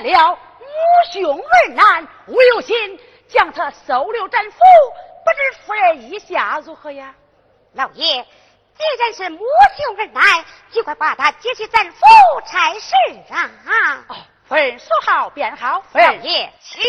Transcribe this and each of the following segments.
了母兄二难我有心将他收留战府不知夫人意下如何呀？老爷既然是母兄二难就快把他接去镇府才是啊。哦夫人说好便好夫人请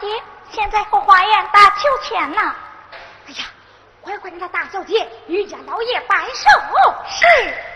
姐现在后花园打秋千呢。哎呀，快快让那大小姐与家老爷摆手。是。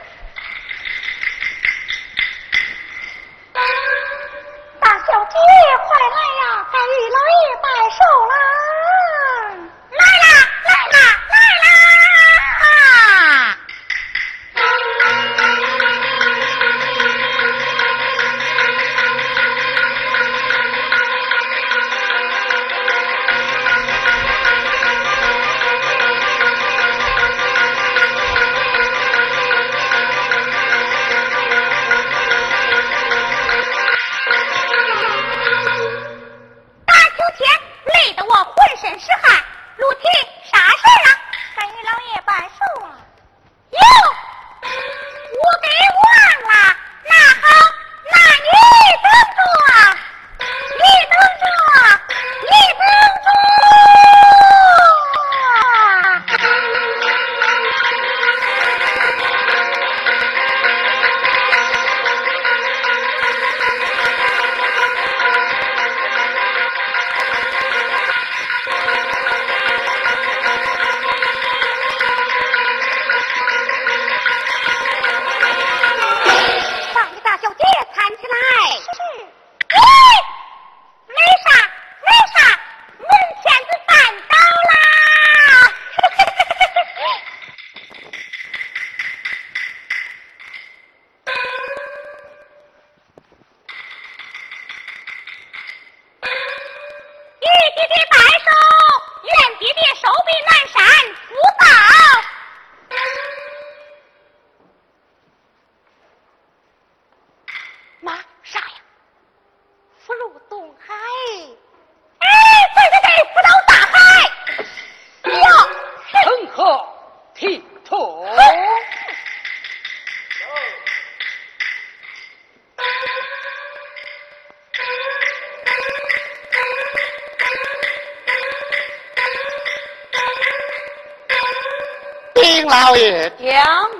丁老爷，将，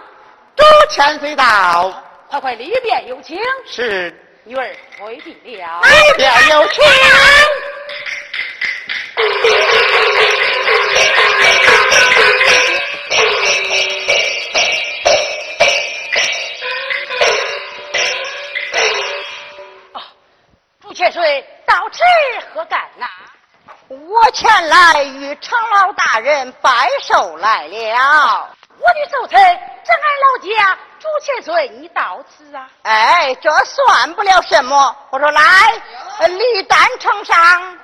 朱千岁到，快快里边有请，是女儿回避了。里边有请。朱千岁到此何干呐？我前来与程老大人拜寿来了。我的寿辰这俺老家朱千岁，你到此啊？哎，这算不了什么。我说来，呃礼单呈上。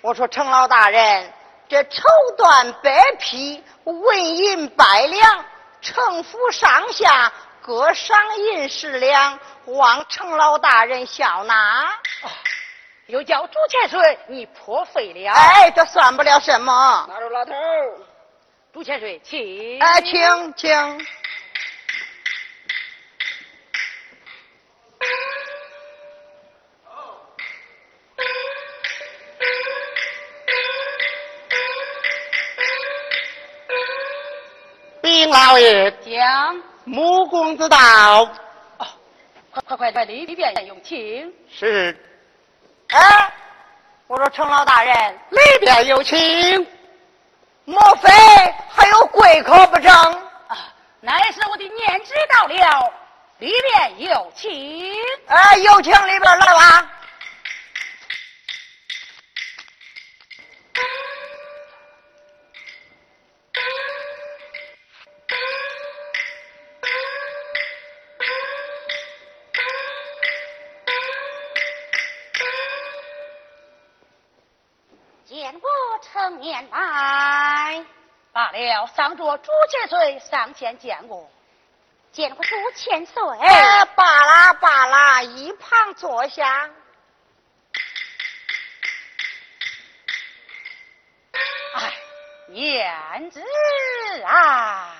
我说程老大人，这绸缎百匹，纹银百两，城府上下各赏银十两，望程老大人笑纳。又叫朱千岁，你破费了。哎，这算不了什么。拿着老头，朱千岁，请。哎，请请。丁老爷，将，穆公子到，快快快快里边用请。是哎，我说程老大人，里边有请。莫非还有贵客不成？啊，乃是我的念知到了，里边有请。哎，有请里边来吧。见我成年来，罢了，上着朱千岁上前见过。见过朱千岁。哎，罢啦罢啦，一旁坐下。哎，燕子啊！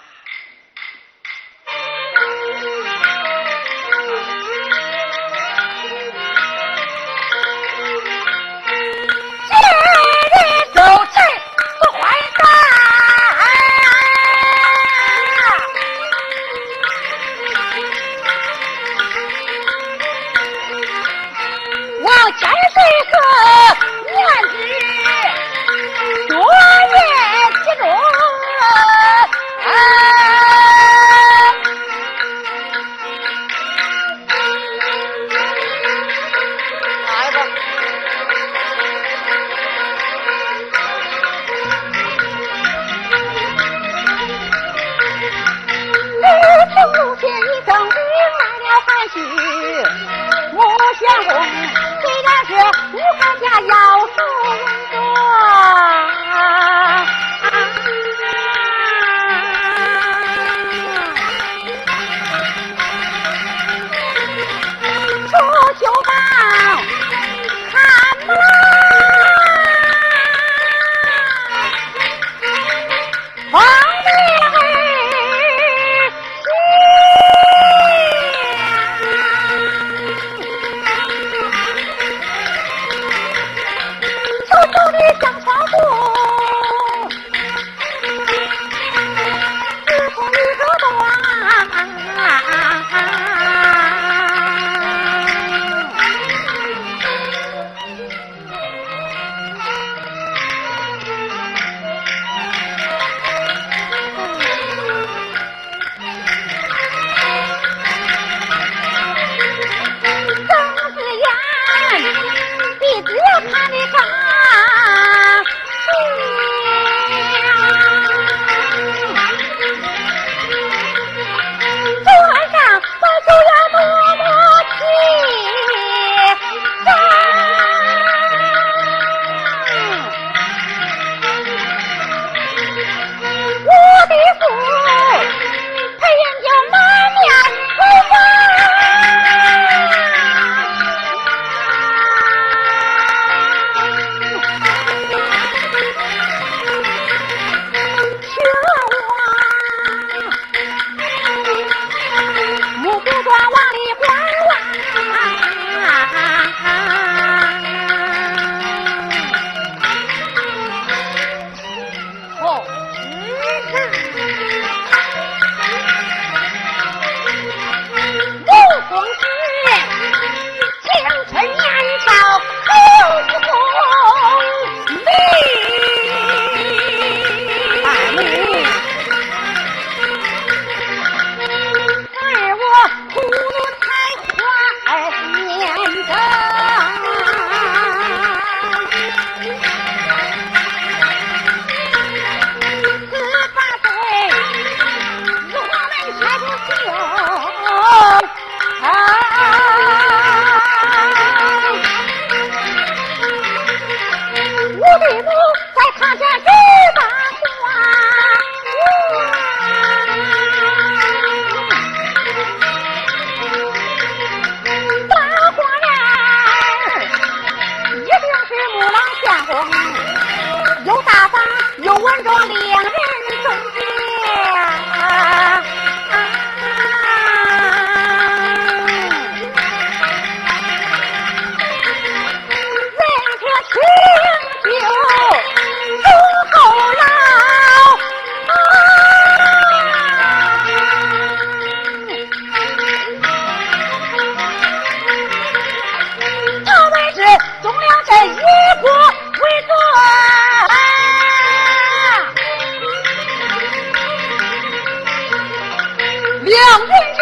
不认旨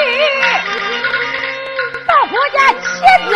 到国家签字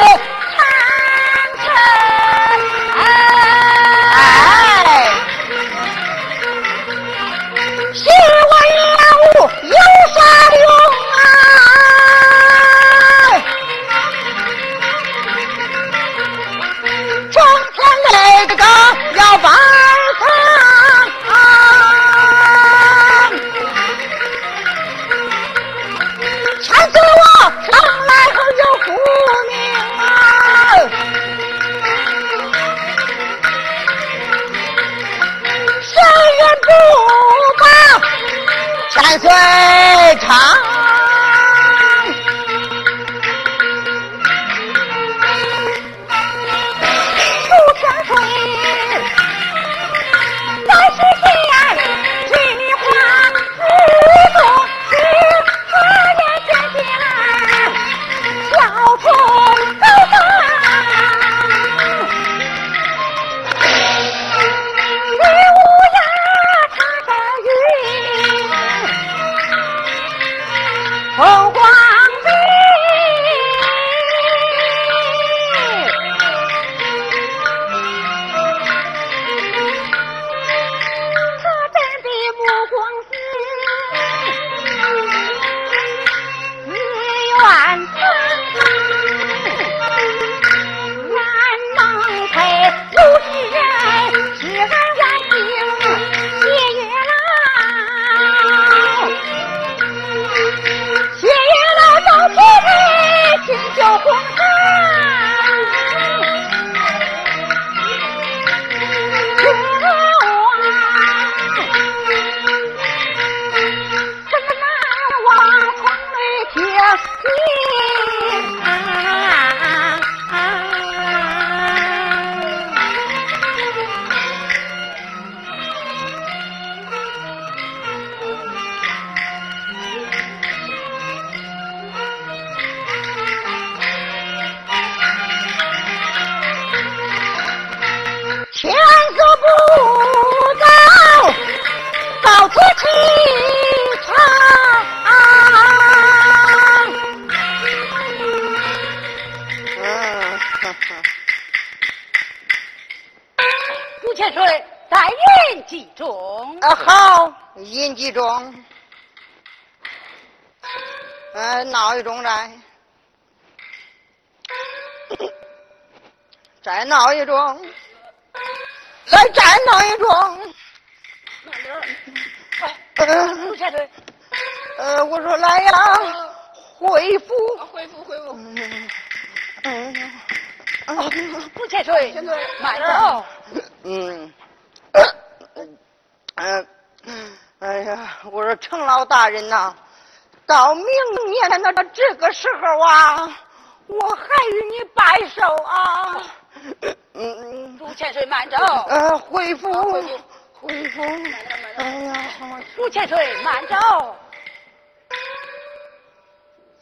我说来呀，恢复，恢复恢复。嗯，陆千岁，慢走。嗯，嗯，哎呀，我说程老大人呐，到明年的这个时候啊，我还与你拜寿啊。嗯，陆千岁，慢走。呃，恢复，恢复，哎呀，陆千岁，慢走。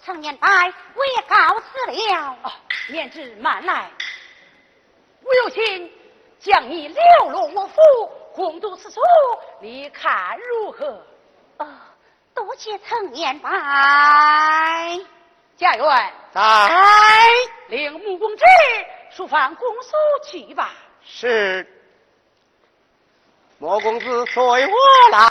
常年白，我也告辞了。哦，免之慢来。我有心将你流落我府，共度此处，你看如何？哦，多谢成年白。家园，在令穆公子书房公叔去吧。是莫公子随我来。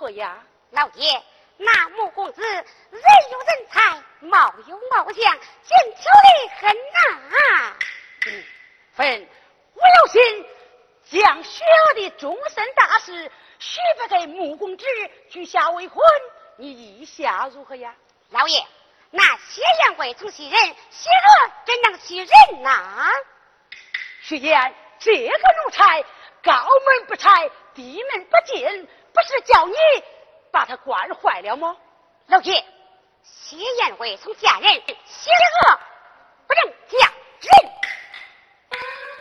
何呀？老爷，那穆公子人有人才，貌有貌相，俊俏的很呐。嗯，分，我有心将雪儿的终身大事许配给穆公子，居下为婚，你意下如何呀？老爷，那谢元贵从袭人，薛娥怎能袭人呐？徐言，这个奴才高门不拆，低门不进，不是叫你把他惯坏了吗？老爷，谢元贵从嫁人，邪恶不能嫁人，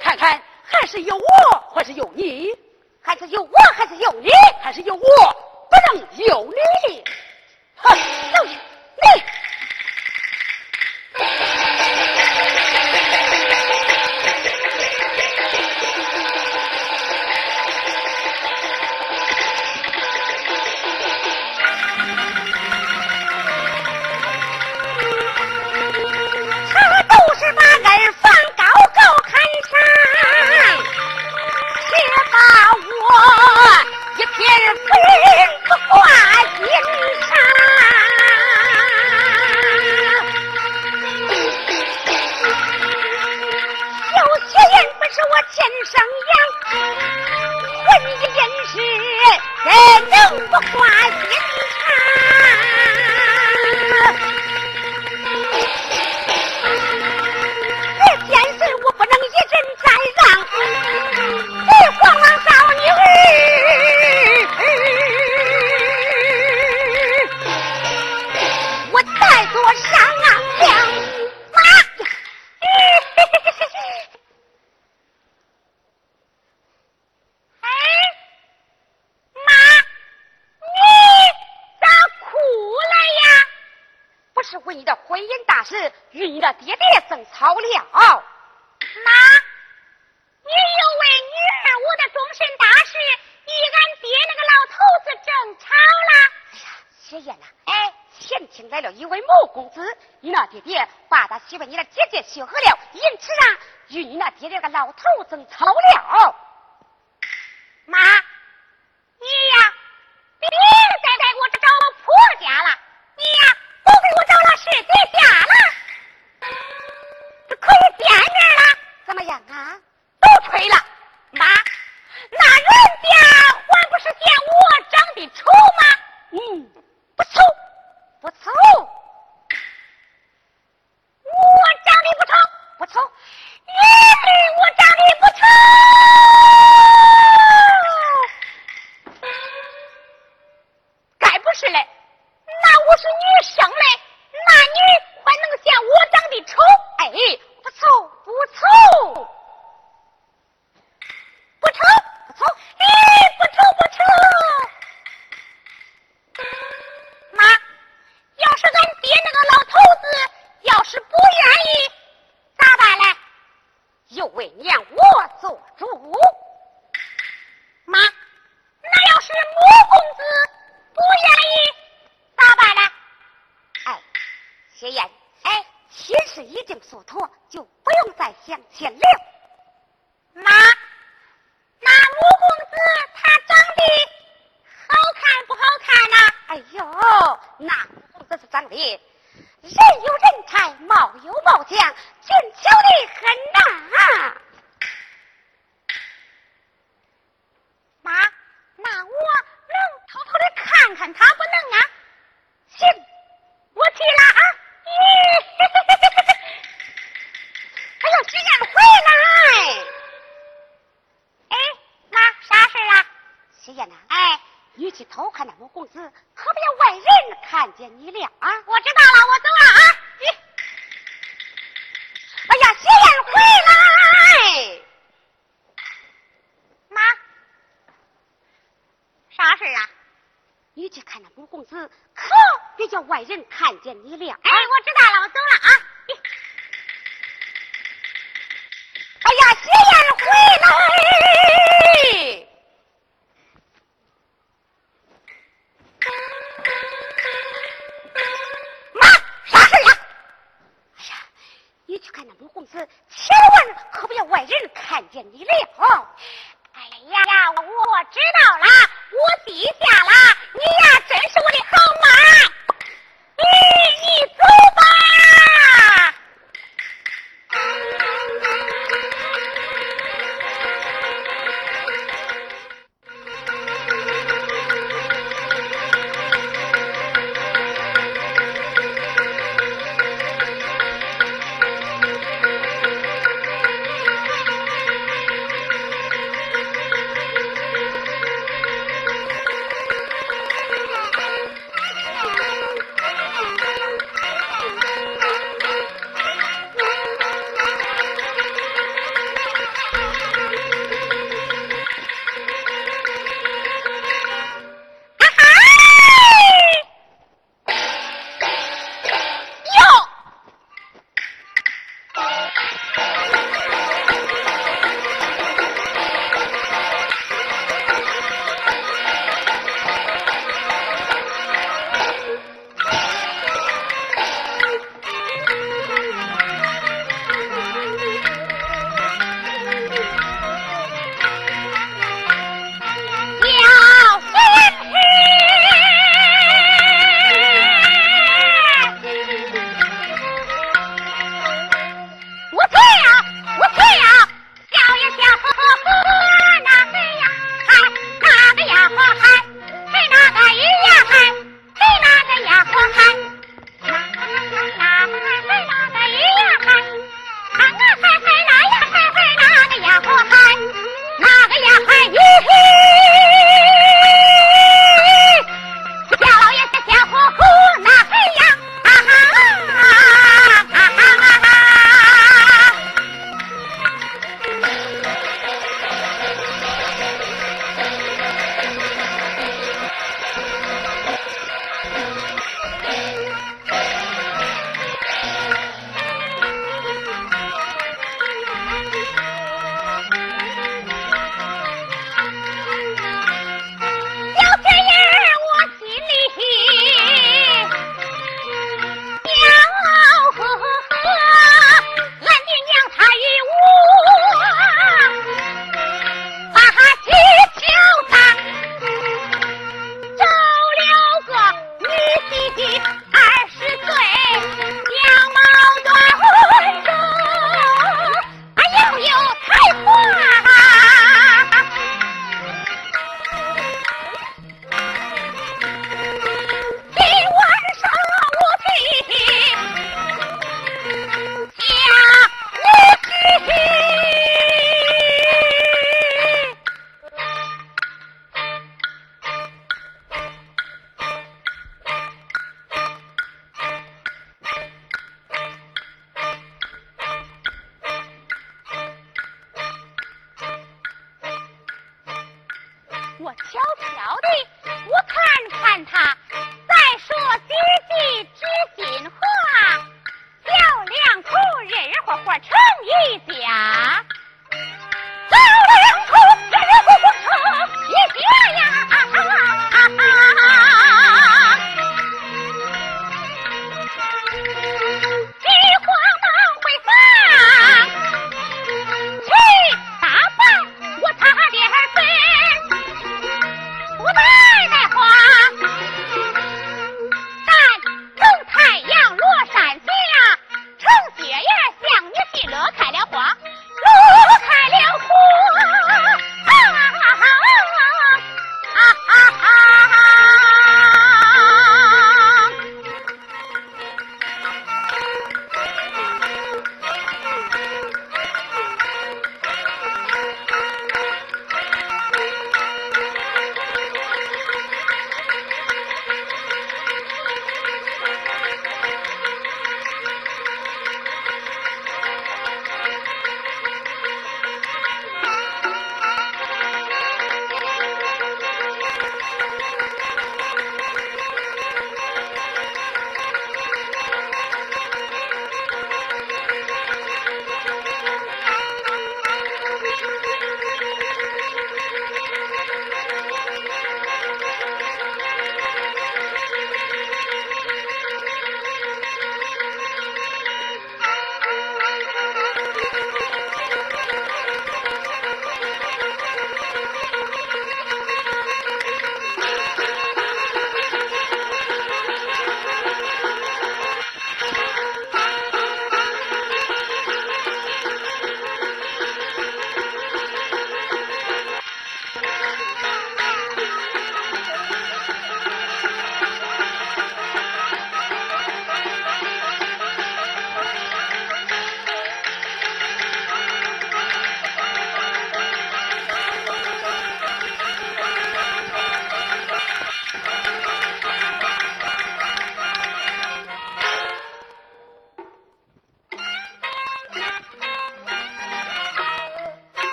看看还是有我，还是有你，还是有我，还是有你？还是有我，不能有你。哼，老爷，放高高看上，却把我一片夫人不挂心上。有些人不是我亲生养，混一人世，怎能不挂我再做商量妈呀！哎，妈，你咋哭了呀？不是为你的婚姻大事与你的爹爹争吵了。妈，你又为女儿我的终身大事与俺爹那个老头子争吵了。哎呀，雪雁呐，哎，前厅来了一位某公子，你那爹爹把他媳妇你的姐姐休和了，因此啊与你那爹爹个老头争吵了。是不愿意，咋办嘞？又为娘我做主。妈，那要是穆公子不愿意，咋办呢？哎，谢燕，哎，亲事已经说妥，就不用再相牵了。妈，那穆公子他长得好看不好看呐、哎呦，那穆公子是长得。人有人才，貌有貌相，俊俏的很呐。妈，那我能偷偷的看看他不能啊？行，我去了啊！咦，哎呦，居然回来！哎，妈，啥事啊？喜宴呐，哎，你去偷看那穆公子，可别外人看见你了啊！我知道了，我走了啊！咦，哎呀，喜宴回来！妈，啥事啊？你去看那穆公子，可别叫人看见你了。哎，我知道了，我走了啊！哎呀，喜宴回来！妈，啥事呀？哎呀，你去看那穆公子，千万可不要外人看见你了。哎呀，我知道了，我记下了。你呀，真是我的好妈。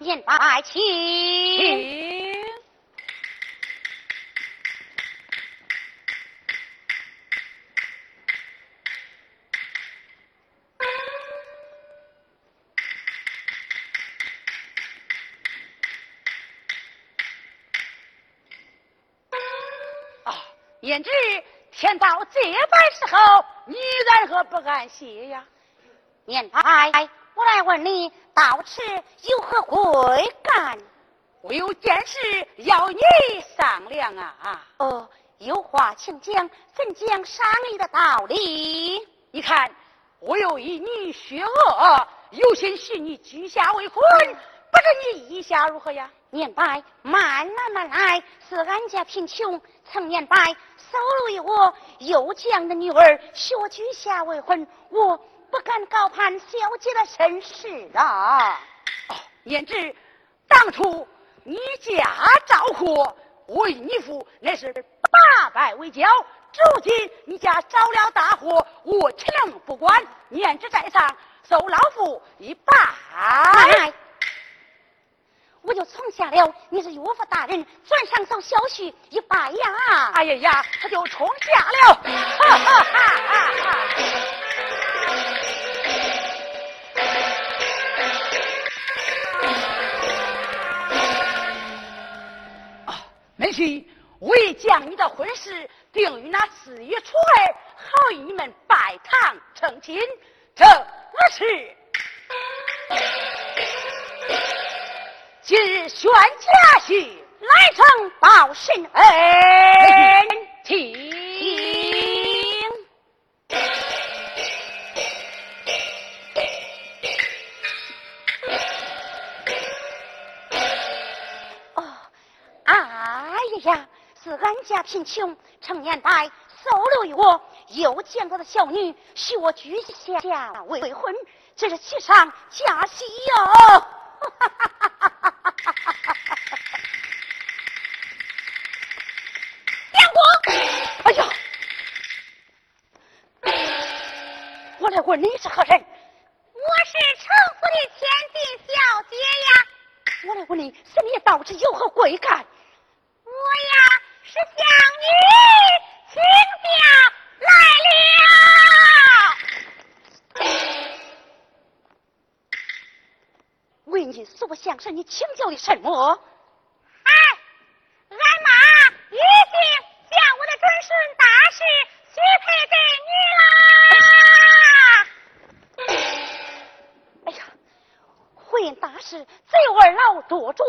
言白请。不安歇呀？言白，我来问你。到此有何贵干？我有件事要你商量啊！哦，有话请讲，怎讲商议的道理？你看，我有一女学娥，有心许你居下为婚，不知你意下如何呀？年白，慢慢慢来，是俺家贫穷，曾年白收留我又将的女儿，许我居下未婚，我。不敢高攀小姐的身世啊！哦，言之，当初你家赵括为你父那是八拜为交，如今你家着了大祸，我岂能不管？言之在上，受老夫一拜。我就从下了你是岳父大人，转上手小婿一拜呀！哎呀呀，他就冲下了！哈哈哈哈哈！门婿为将你的婚事定于那四月初二，好与你们拜堂成亲。这是今日宣家婿来城报神恩，听。呀，是俺家贫穷，成年代收留于我，又见过的小女，许我居下未婚，这是喜上加喜哟！杨过，哎呀，我来问你是何人？我是城府的千金小姐呀！我来问你，是你到底有何贵干？我呀是向你请教所向是你请教的什么？哎，俺妈已经将我的准世大事许配给你啦！哎呀，婚姻大事只有二老做主。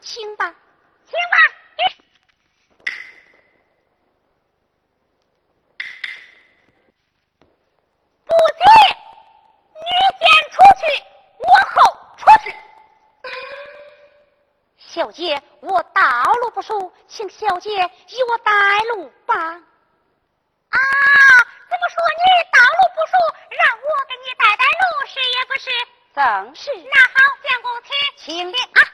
请吧，请吧。不急，你先出去，我后出去。小姐，我道路不熟，请小姐与我带路吧。啊，怎么说你道路不熟，让我给你带带路，是也不是。正是。那好，相公，请，请你啊。